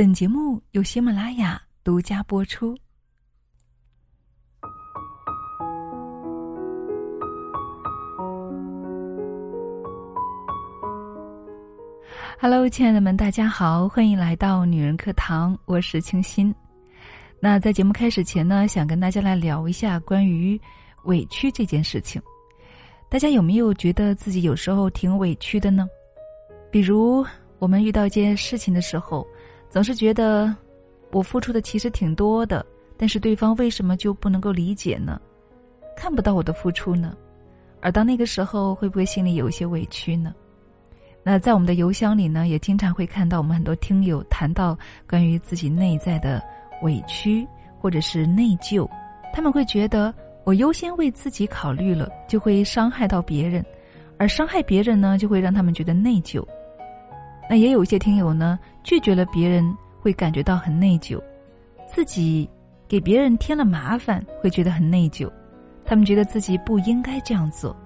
本节目由喜马拉雅独家播出。Hello，亲爱的们，大家好，欢迎来到女人课堂，我是清新。那在节目开始前呢，想跟大家来聊一下关于委屈这件事情。大家有没有觉得自己有时候挺委屈的呢？比如我们遇到一件事情的时候，总是觉得我付出的其实挺多的，但是对方为什么就不能够理解呢？看不到我的付出呢？而到那个时候，会不会心里有一些委屈呢？那在我们的邮箱里呢，也经常会看到我们很多听友谈到关于自己内在的委屈或者是内疚，他们会觉得。我优先为自己考虑了，就会伤害到别人，而伤害别人呢，就会让他们觉得内疚。那也有一些听友呢，拒绝了别人，会感觉到很内疚，自己给别人添了麻烦，会觉得很内疚。他们觉得自己不应该这样做，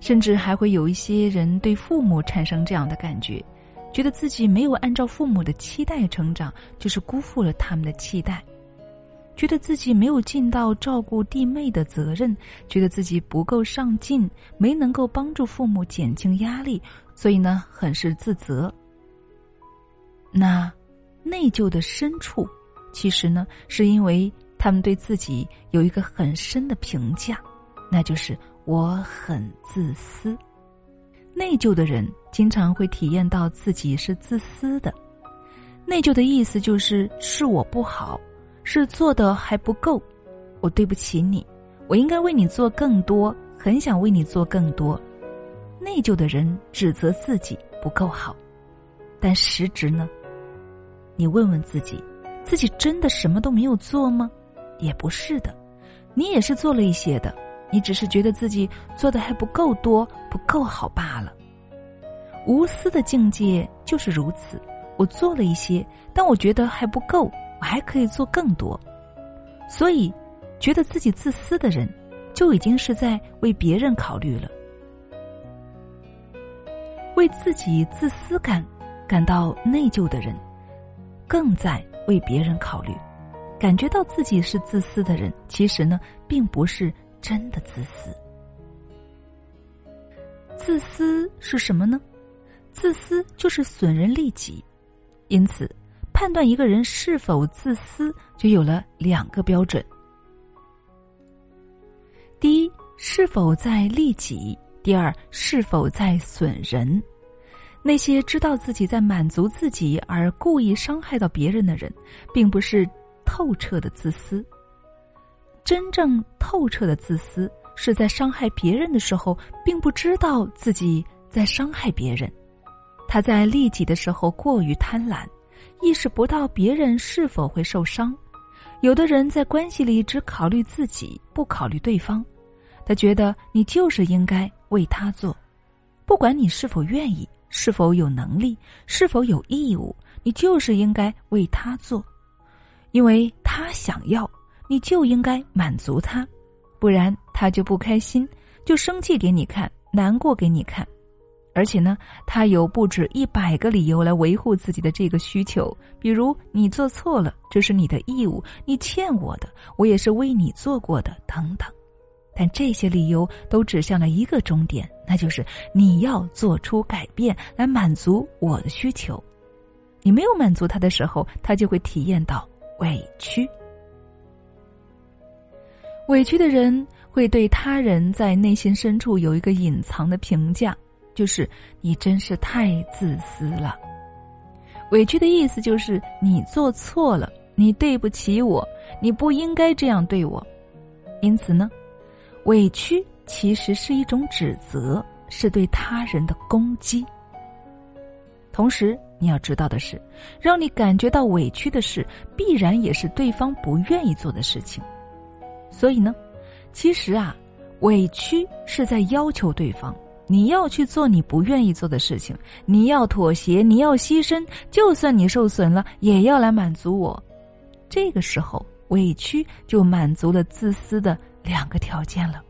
甚至还会有一些人对父母产生这样的感觉，觉得自己没有按照父母的期待成长，就是辜负了他们的期待。觉得自己没有尽到照顾弟妹的责任，觉得自己不够上进，没能够帮助父母减轻压力，所以呢，很是自责。那内疚的深处，其实呢，是因为他们对自己有一个很深的评价，那就是我很自私。内疚的人经常会体验到自己是自私的。内疚的意思就是是我不好。是做的还不够，我对不起你，我应该为你做更多，很想为你做更多。内疚的人指责自己不够好，但实质呢？你问问自己，自己真的什么都没有做吗？也不是的，你也是做了一些的，你只是觉得自己做的还不够多，不够好罢了。无私的境界就是如此，我做了一些，但我觉得还不够。我还可以做更多，所以，觉得自己自私的人，就已经是在为别人考虑了。为自己自私感感到内疚的人，更在为别人考虑。感觉到自己是自私的人，其实呢，并不是真的自私。自私是什么呢？自私就是损人利己，因此。判断一个人是否自私，就有了两个标准：第一，是否在利己；第二，是否在损人。那些知道自己在满足自己而故意伤害到别人的人，并不是透彻的自私。真正透彻的自私，是在伤害别人的时候，并不知道自己在伤害别人。他在利己的时候过于贪婪。意识不到别人是否会受伤，有的人在关系里只考虑自己，不考虑对方。他觉得你就是应该为他做，不管你是否愿意，是否有能力，是否有义务，你就是应该为他做，因为他想要，你就应该满足他，不然他就不开心，就生气给你看，难过给你看。而且呢，他有不止一百个理由来维护自己的这个需求，比如你做错了，这是你的义务，你欠我的，我也是为你做过的，等等。但这些理由都指向了一个终点，那就是你要做出改变来满足我的需求。你没有满足他的时候，他就会体验到委屈。委屈的人会对他人在内心深处有一个隐藏的评价。就是你真是太自私了，委屈的意思就是你做错了，你对不起我，你不应该这样对我。因此呢，委屈其实是一种指责，是对他人的攻击。同时，你要知道的是，让你感觉到委屈的事，必然也是对方不愿意做的事情。所以呢，其实啊，委屈是在要求对方。你要去做你不愿意做的事情，你要妥协，你要牺牲，就算你受损了，也要来满足我。这个时候，委屈就满足了自私的两个条件了：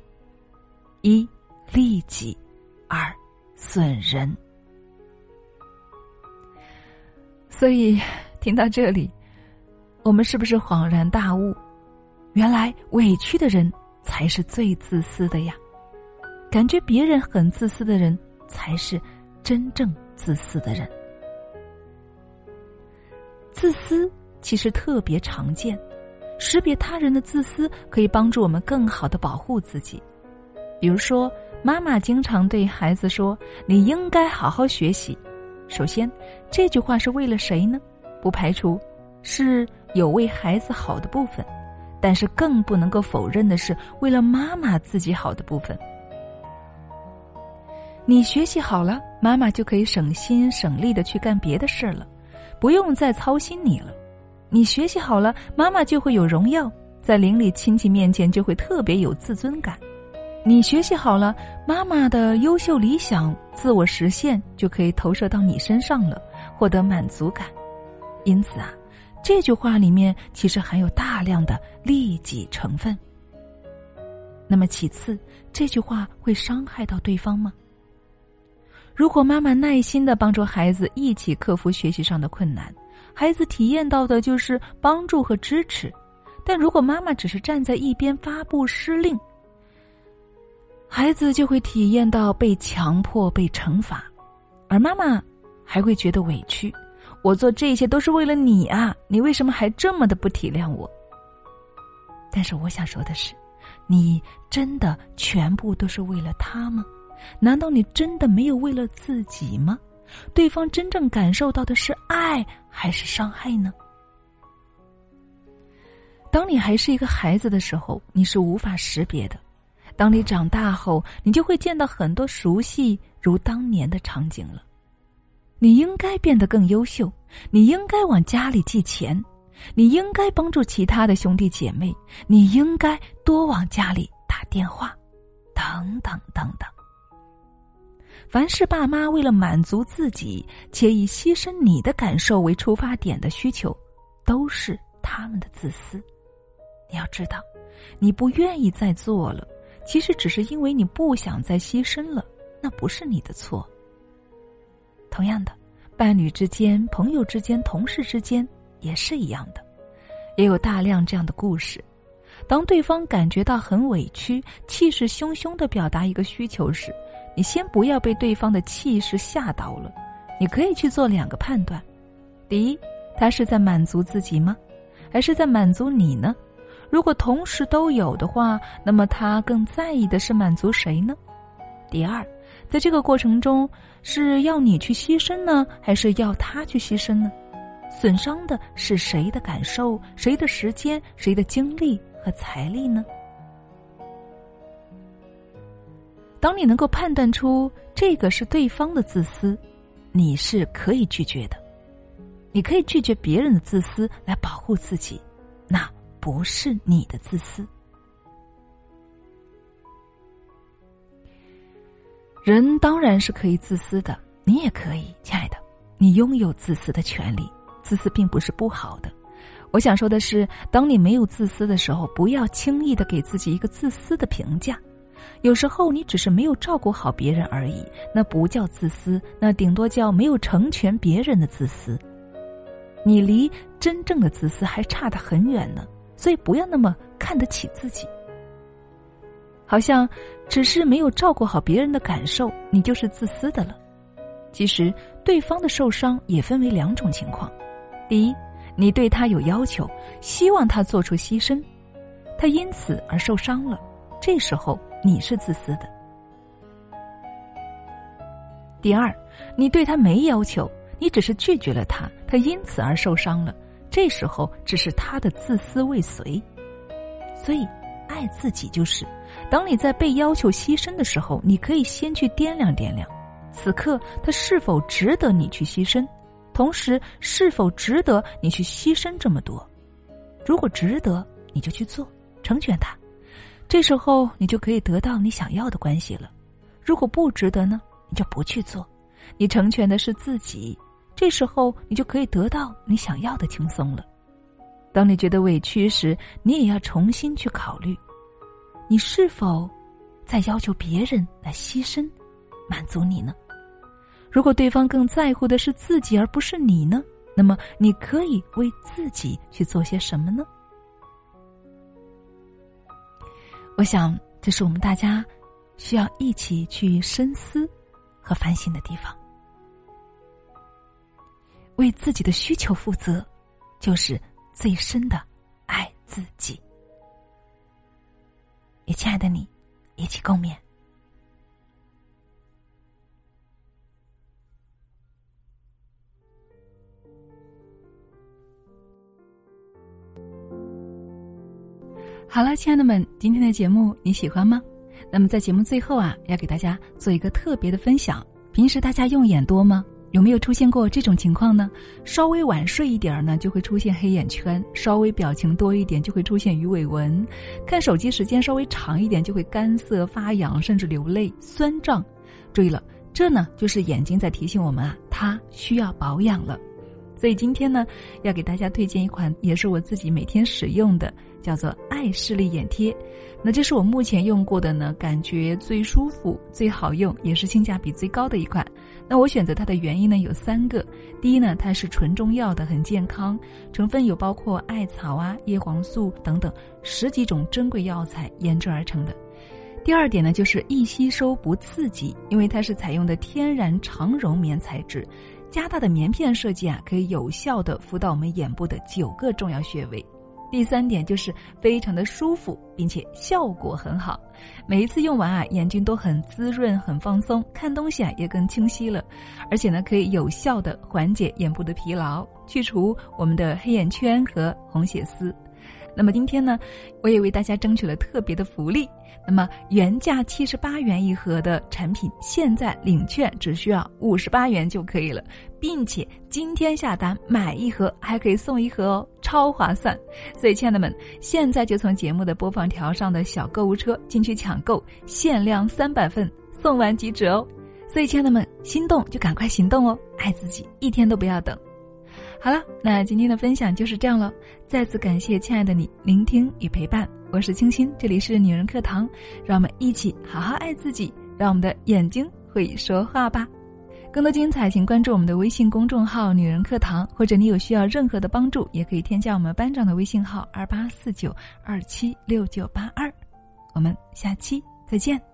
一利己，二损人。所以，听到这里，我们是不是恍然大悟？原来委屈的人才是最自私的呀！感觉别人很自私的人，才是真正自私的人。自私其实特别常见，识别他人的自私可以帮助我们更好的保护自己。比如说，妈妈经常对孩子说：“你应该好好学习。”首先，这句话是为了谁呢？不排除是有为孩子好的部分，但是更不能够否认的是为了妈妈自己好的部分。你学习好了，妈妈就可以省心省力的去干别的事了，不用再操心你了。你学习好了，妈妈就会有荣耀，在邻里亲戚面前就会特别有自尊感。你学习好了，妈妈的优秀理想、自我实现就可以投射到你身上了，获得满足感。因此啊，这句话里面其实含有大量的利己成分。那么其次，这句话会伤害到对方吗？如果妈妈耐心的帮助孩子一起克服学习上的困难，孩子体验到的就是帮助和支持；但如果妈妈只是站在一边发布施令，孩子就会体验到被强迫、被惩罚，而妈妈还会觉得委屈。我做这些都是为了你啊，你为什么还这么的不体谅我？但是我想说的是，你真的全部都是为了他吗？难道你真的没有为了自己吗？对方真正感受到的是爱还是伤害呢？当你还是一个孩子的时候，你是无法识别的。当你长大后，你就会见到很多熟悉如当年的场景了。你应该变得更优秀，你应该往家里寄钱，你应该帮助其他的兄弟姐妹，你应该多往家里打电话，等等等等。凡是爸妈为了满足自己且以牺牲你的感受为出发点的需求，都是他们的自私。你要知道，你不愿意再做了。其实只是因为你不想再牺牲了，那不是你的错。同样的，伴侣之间、朋友之间、同事之间也是一样的，也有大量这样的故事。当对方感觉到很委屈、气势汹汹的表达一个需求时，你先不要被对方的气势吓到了。你可以去做两个判断：第一，他是在满足自己吗？还是在满足你呢？如果同时都有的话，那么他更在意的是满足谁呢？第二，在这个过程中，是要你去牺牲呢，还是要他去牺牲呢？损伤的是谁的感受、谁的时间、谁的精力和财力呢？当你能够判断出这个是对方的自私，你是可以拒绝的，你可以拒绝别人的自私来保护自己，那。不是你的自私，人当然是可以自私的，你也可以，亲爱的，你拥有自私的权利。自私并不是不好的。我想说的是，当你没有自私的时候，不要轻易的给自己一个自私的评价。有时候你只是没有照顾好别人而已，那不叫自私，那顶多叫没有成全别人的自私。你离真正的自私还差得很远呢。所以不要那么看得起自己，好像只是没有照顾好别人的感受，你就是自私的了。其实对方的受伤也分为两种情况：第一，你对他有要求，希望他做出牺牲，他因此而受伤了，这时候你是自私的；第二，你对他没要求，你只是拒绝了他，他因此而受伤了。这时候只是他的自私未遂，所以爱自己就是，当你在被要求牺牲的时候，你可以先去掂量掂量，此刻他是否值得你去牺牲，同时是否值得你去牺牲这么多。如果值得，你就去做，成全他，这时候你就可以得到你想要的关系了。如果不值得呢，你就不去做，你成全的是自己。这时候，你就可以得到你想要的轻松了。当你觉得委屈时，你也要重新去考虑，你是否在要求别人来牺牲、满足你呢？如果对方更在乎的是自己而不是你呢？那么你可以为自己去做些什么呢？我想，这是我们大家需要一起去深思和反省的地方。为自己的需求负责，就是最深的爱自己。与亲爱的你一起共勉。好了，亲爱的们，今天的节目你喜欢吗？那么在节目最后啊，要给大家做一个特别的分享。平时大家用眼多吗？有没有出现过这种情况呢？稍微晚睡一点儿呢，就会出现黑眼圈；稍微表情多一点，就会出现鱼尾纹；看手机时间稍微长一点，就会干涩发痒，甚至流泪、酸胀。注意了，这呢就是眼睛在提醒我们啊，它需要保养了。所以今天呢，要给大家推荐一款，也是我自己每天使用的。叫做爱视力眼贴，那这是我目前用过的呢，感觉最舒服、最好用，也是性价比最高的一款。那我选择它的原因呢有三个：第一呢，它是纯中药的，很健康，成分有包括艾草啊、叶黄素等等十几种珍贵药材研制而成的；第二点呢，就是易吸收不刺激，因为它是采用的天然长绒棉材质，加大的棉片设计啊，可以有效的敷到我们眼部的九个重要穴位。第三点就是非常的舒服，并且效果很好。每一次用完啊，眼睛都很滋润、很放松，看东西啊也更清晰了。而且呢，可以有效的缓解眼部的疲劳，去除我们的黑眼圈和红血丝。那么今天呢，我也为大家争取了特别的福利。那么原价七十八元一盒的产品，现在领券只需要五十八元就可以了，并且今天下单买一盒还可以送一盒哦，超划算！所以亲爱的们，现在就从节目的播放条上的小购物车进去抢购，限量三百份，送完即止哦！所以亲爱的们，心动就赶快行动哦，爱自己一天都不要等。好了，那今天的分享就是这样了。再次感谢亲爱的你聆听与陪伴，我是清新，这里是女人课堂，让我们一起好好爱自己，让我们的眼睛会说话吧。更多精彩，请关注我们的微信公众号“女人课堂”，或者你有需要任何的帮助，也可以添加我们班长的微信号二八四九二七六九八二。我们下期再见。